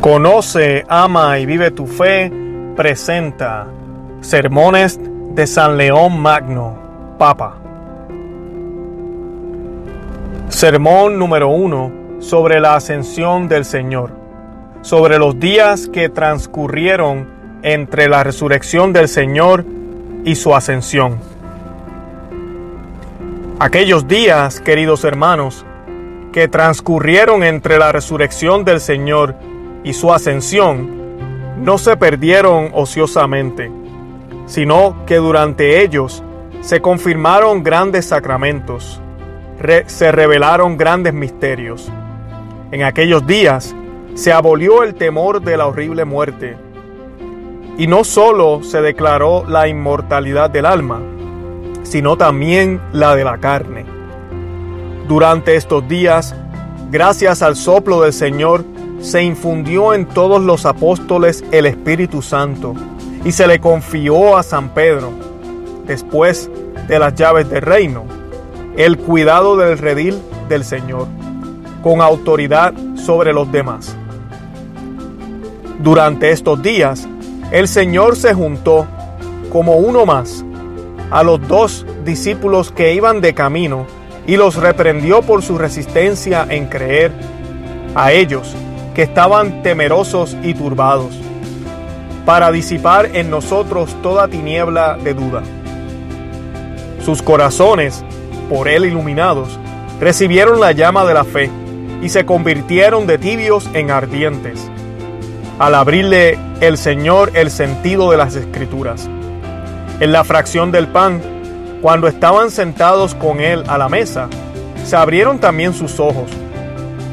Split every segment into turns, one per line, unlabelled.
Conoce, ama y vive tu fe presenta Sermones de San León Magno, Papa. Sermón número uno sobre la ascensión del Señor, sobre los días que transcurrieron entre la resurrección del Señor y su ascensión. Aquellos días, queridos hermanos, que transcurrieron entre la resurrección del Señor y su ascensión no se perdieron ociosamente, sino que durante ellos se confirmaron grandes sacramentos, se revelaron grandes misterios. En aquellos días se abolió el temor de la horrible muerte, y no sólo se declaró la inmortalidad del alma, sino también la de la carne. Durante estos días, gracias al soplo del Señor, se infundió en todos los apóstoles el Espíritu Santo y se le confió a San Pedro, después de las llaves del reino, el cuidado del redil del Señor, con autoridad sobre los demás. Durante estos días, el Señor se juntó como uno más a los dos discípulos que iban de camino y los reprendió por su resistencia en creer a ellos que estaban temerosos y turbados, para disipar en nosotros toda tiniebla de duda. Sus corazones, por él iluminados, recibieron la llama de la fe y se convirtieron de tibios en ardientes, al abrirle el Señor el sentido de las escrituras. En la fracción del pan, cuando estaban sentados con él a la mesa, se abrieron también sus ojos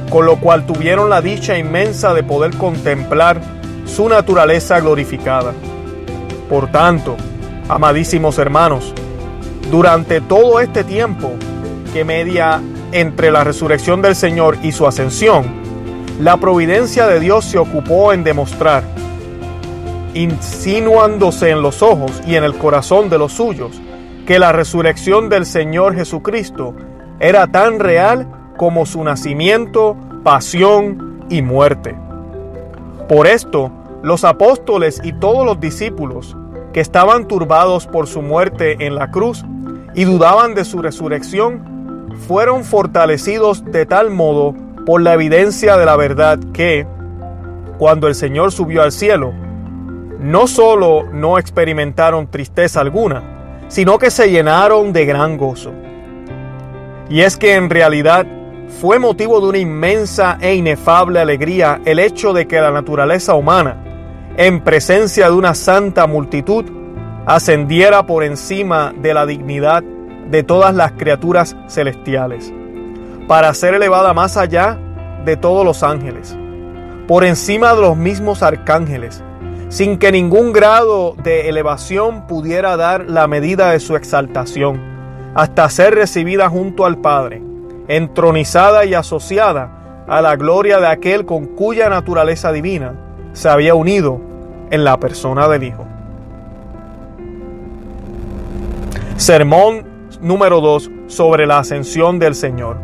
con lo cual tuvieron la dicha inmensa de poder contemplar su naturaleza glorificada. Por tanto, amadísimos hermanos, durante todo este tiempo que media entre la resurrección del Señor y su ascensión, la providencia de Dios se ocupó en demostrar, insinuándose en los ojos y en el corazón de los suyos, que la resurrección del Señor Jesucristo era tan real como su nacimiento, pasión y muerte. Por esto, los apóstoles y todos los discípulos que estaban turbados por su muerte en la cruz y dudaban de su resurrección, fueron fortalecidos de tal modo por la evidencia de la verdad que, cuando el Señor subió al cielo, no solo no experimentaron tristeza alguna, sino que se llenaron de gran gozo. Y es que en realidad fue motivo de una inmensa e inefable alegría el hecho de que la naturaleza humana, en presencia de una santa multitud, ascendiera por encima de la dignidad de todas las criaturas celestiales, para ser elevada más allá de todos los ángeles, por encima de los mismos arcángeles, sin que ningún grado de elevación pudiera dar la medida de su exaltación, hasta ser recibida junto al Padre entronizada y asociada a la gloria de aquel con cuya naturaleza divina se había unido en la persona del Hijo. Sermón número 2 sobre la ascensión del Señor.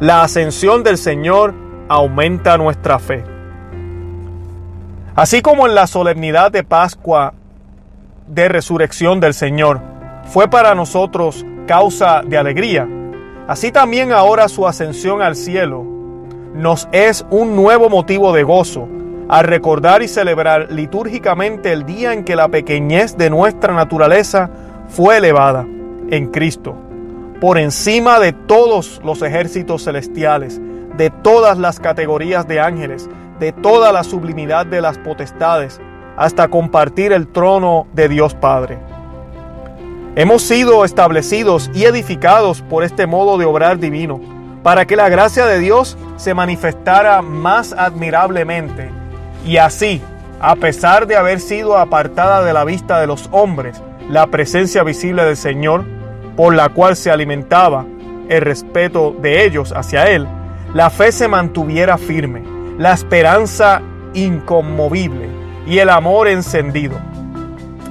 La ascensión del Señor aumenta nuestra fe. Así como en la solemnidad de Pascua de resurrección del Señor fue para nosotros causa de alegría, Así también ahora su ascensión al cielo nos es un nuevo motivo de gozo al recordar y celebrar litúrgicamente el día en que la pequeñez de nuestra naturaleza fue elevada en Cristo, por encima de todos los ejércitos celestiales, de todas las categorías de ángeles, de toda la sublimidad de las potestades, hasta compartir el trono de Dios Padre. Hemos sido establecidos y edificados por este modo de obrar divino, para que la gracia de Dios se manifestara más admirablemente y así, a pesar de haber sido apartada de la vista de los hombres, la presencia visible del Señor, por la cual se alimentaba el respeto de ellos hacia Él, la fe se mantuviera firme, la esperanza inconmovible y el amor encendido.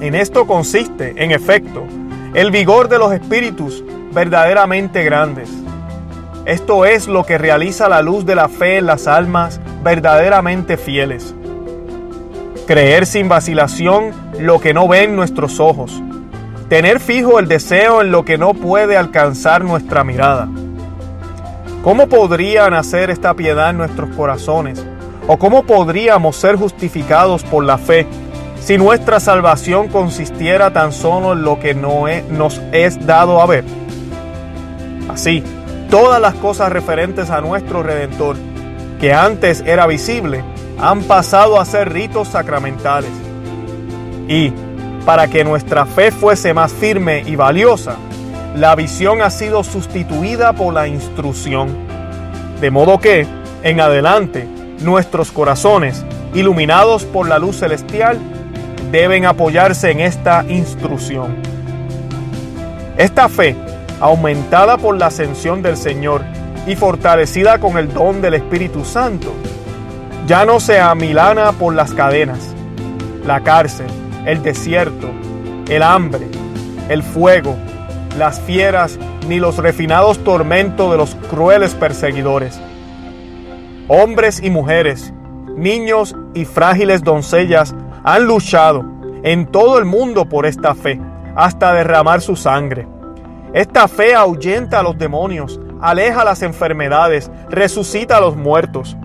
En esto consiste, en efecto, el vigor de los espíritus verdaderamente grandes. Esto es lo que realiza la luz de la fe en las almas verdaderamente fieles. Creer sin vacilación lo que no ven nuestros ojos. Tener fijo el deseo en lo que no puede alcanzar nuestra mirada. ¿Cómo podría nacer esta piedad en nuestros corazones? ¿O cómo podríamos ser justificados por la fe si nuestra salvación consistiera tan solo en lo que no nos es dado a ver? Así, todas las cosas referentes a nuestro Redentor, que antes era visible, han pasado a ser ritos sacramentales. Y, para que nuestra fe fuese más firme y valiosa, la visión ha sido sustituida por la instrucción. De modo que, en adelante, nuestros corazones, iluminados por la luz celestial, deben apoyarse en esta instrucción. Esta fe, aumentada por la ascensión del Señor y fortalecida con el don del Espíritu Santo, ya no se amilana por las cadenas, la cárcel, el desierto, el hambre, el fuego, las fieras ni los refinados tormentos de los crueles perseguidores. Hombres y mujeres, niños y frágiles doncellas han luchado en todo el mundo por esta fe, hasta derramar su sangre. Esta fe ahuyenta a los demonios, aleja las enfermedades, resucita a los muertos.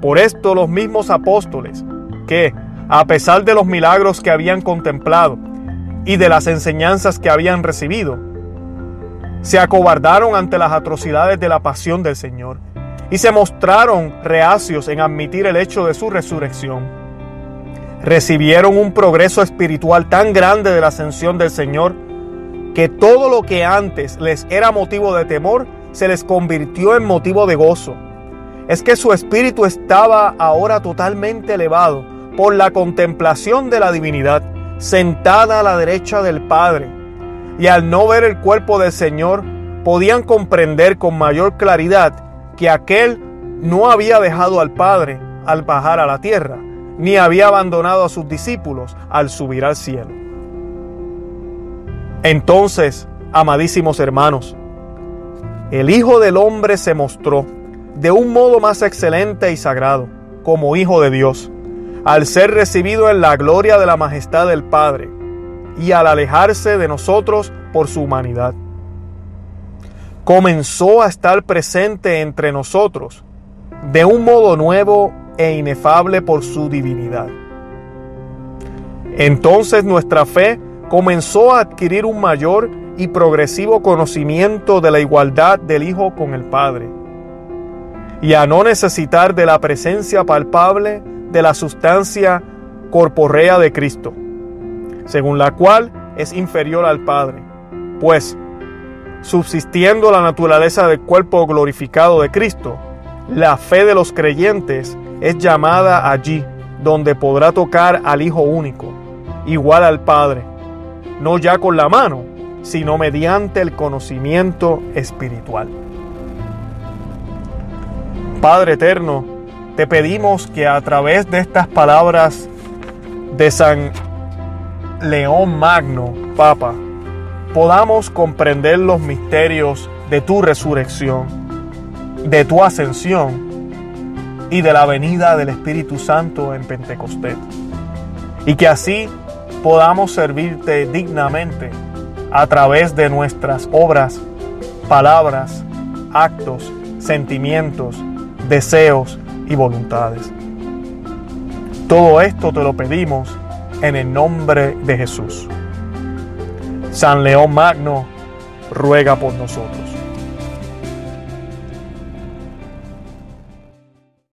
Por esto los mismos apóstoles, que, a pesar de los milagros que habían contemplado y de las enseñanzas que habían recibido, se acobardaron ante las atrocidades de la pasión del Señor y se mostraron reacios en admitir el hecho de su resurrección. Recibieron un progreso espiritual tan grande de la ascensión del Señor que todo lo que antes les era motivo de temor se les convirtió en motivo de gozo. Es que su espíritu estaba ahora totalmente elevado por la contemplación de la divinidad, sentada a la derecha del Padre y al no ver el cuerpo del Señor podían comprender con mayor claridad que aquel no había dejado al Padre al bajar a la tierra, ni había abandonado a sus discípulos al subir al cielo. Entonces, amadísimos hermanos, el Hijo del Hombre se mostró de un modo más excelente y sagrado, como Hijo de Dios, al ser recibido en la gloria de la majestad del Padre y al alejarse de nosotros por su humanidad. Comenzó a estar presente entre nosotros de un modo nuevo e inefable por su divinidad. Entonces nuestra fe comenzó a adquirir un mayor y progresivo conocimiento de la igualdad del Hijo con el Padre y a no necesitar de la presencia palpable de la sustancia corporea de Cristo según la cual es inferior al Padre. Pues, subsistiendo la naturaleza del cuerpo glorificado de Cristo, la fe de los creyentes es llamada allí donde podrá tocar al Hijo único, igual al Padre, no ya con la mano, sino mediante el conocimiento espiritual. Padre eterno, te pedimos que a través de estas palabras de San León Magno, Papa, podamos comprender los misterios de tu resurrección, de tu ascensión y de la venida del Espíritu Santo en Pentecostés. Y que así podamos servirte dignamente a través de nuestras obras, palabras, actos, sentimientos, deseos y voluntades. Todo esto te lo pedimos en el nombre de Jesús. San León Magno, ruega por nosotros.